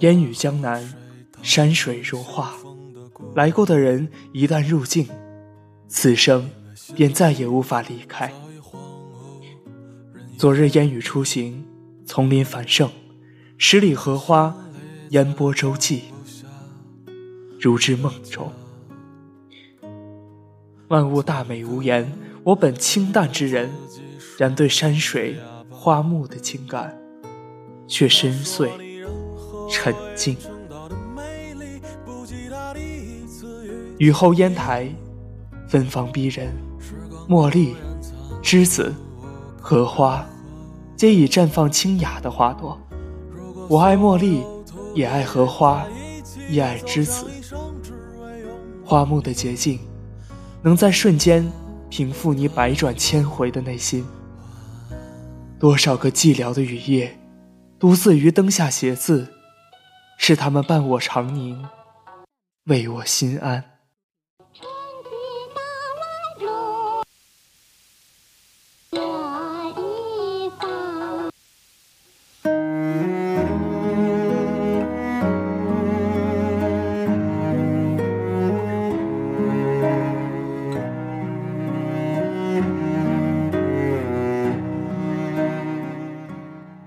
烟雨江南，山水如画。来过的人一旦入境，此生便再也无法离开。昨日烟雨初行，丛林繁盛，十里荷花，烟波洲际，如之梦中。万物大美无言，我本清淡之人，然对山水花木的情感，却深邃。沉静。雨后烟台，芬芳逼人，茉莉、栀子、荷花，皆已绽放清雅的花朵。我爱茉莉，也爱荷花，亦爱栀子。花木的洁净，能在瞬间平复你百转千回的内心。多少个寂寥的雨夜，独自于灯下写字。是他们伴我长宁，为我心安。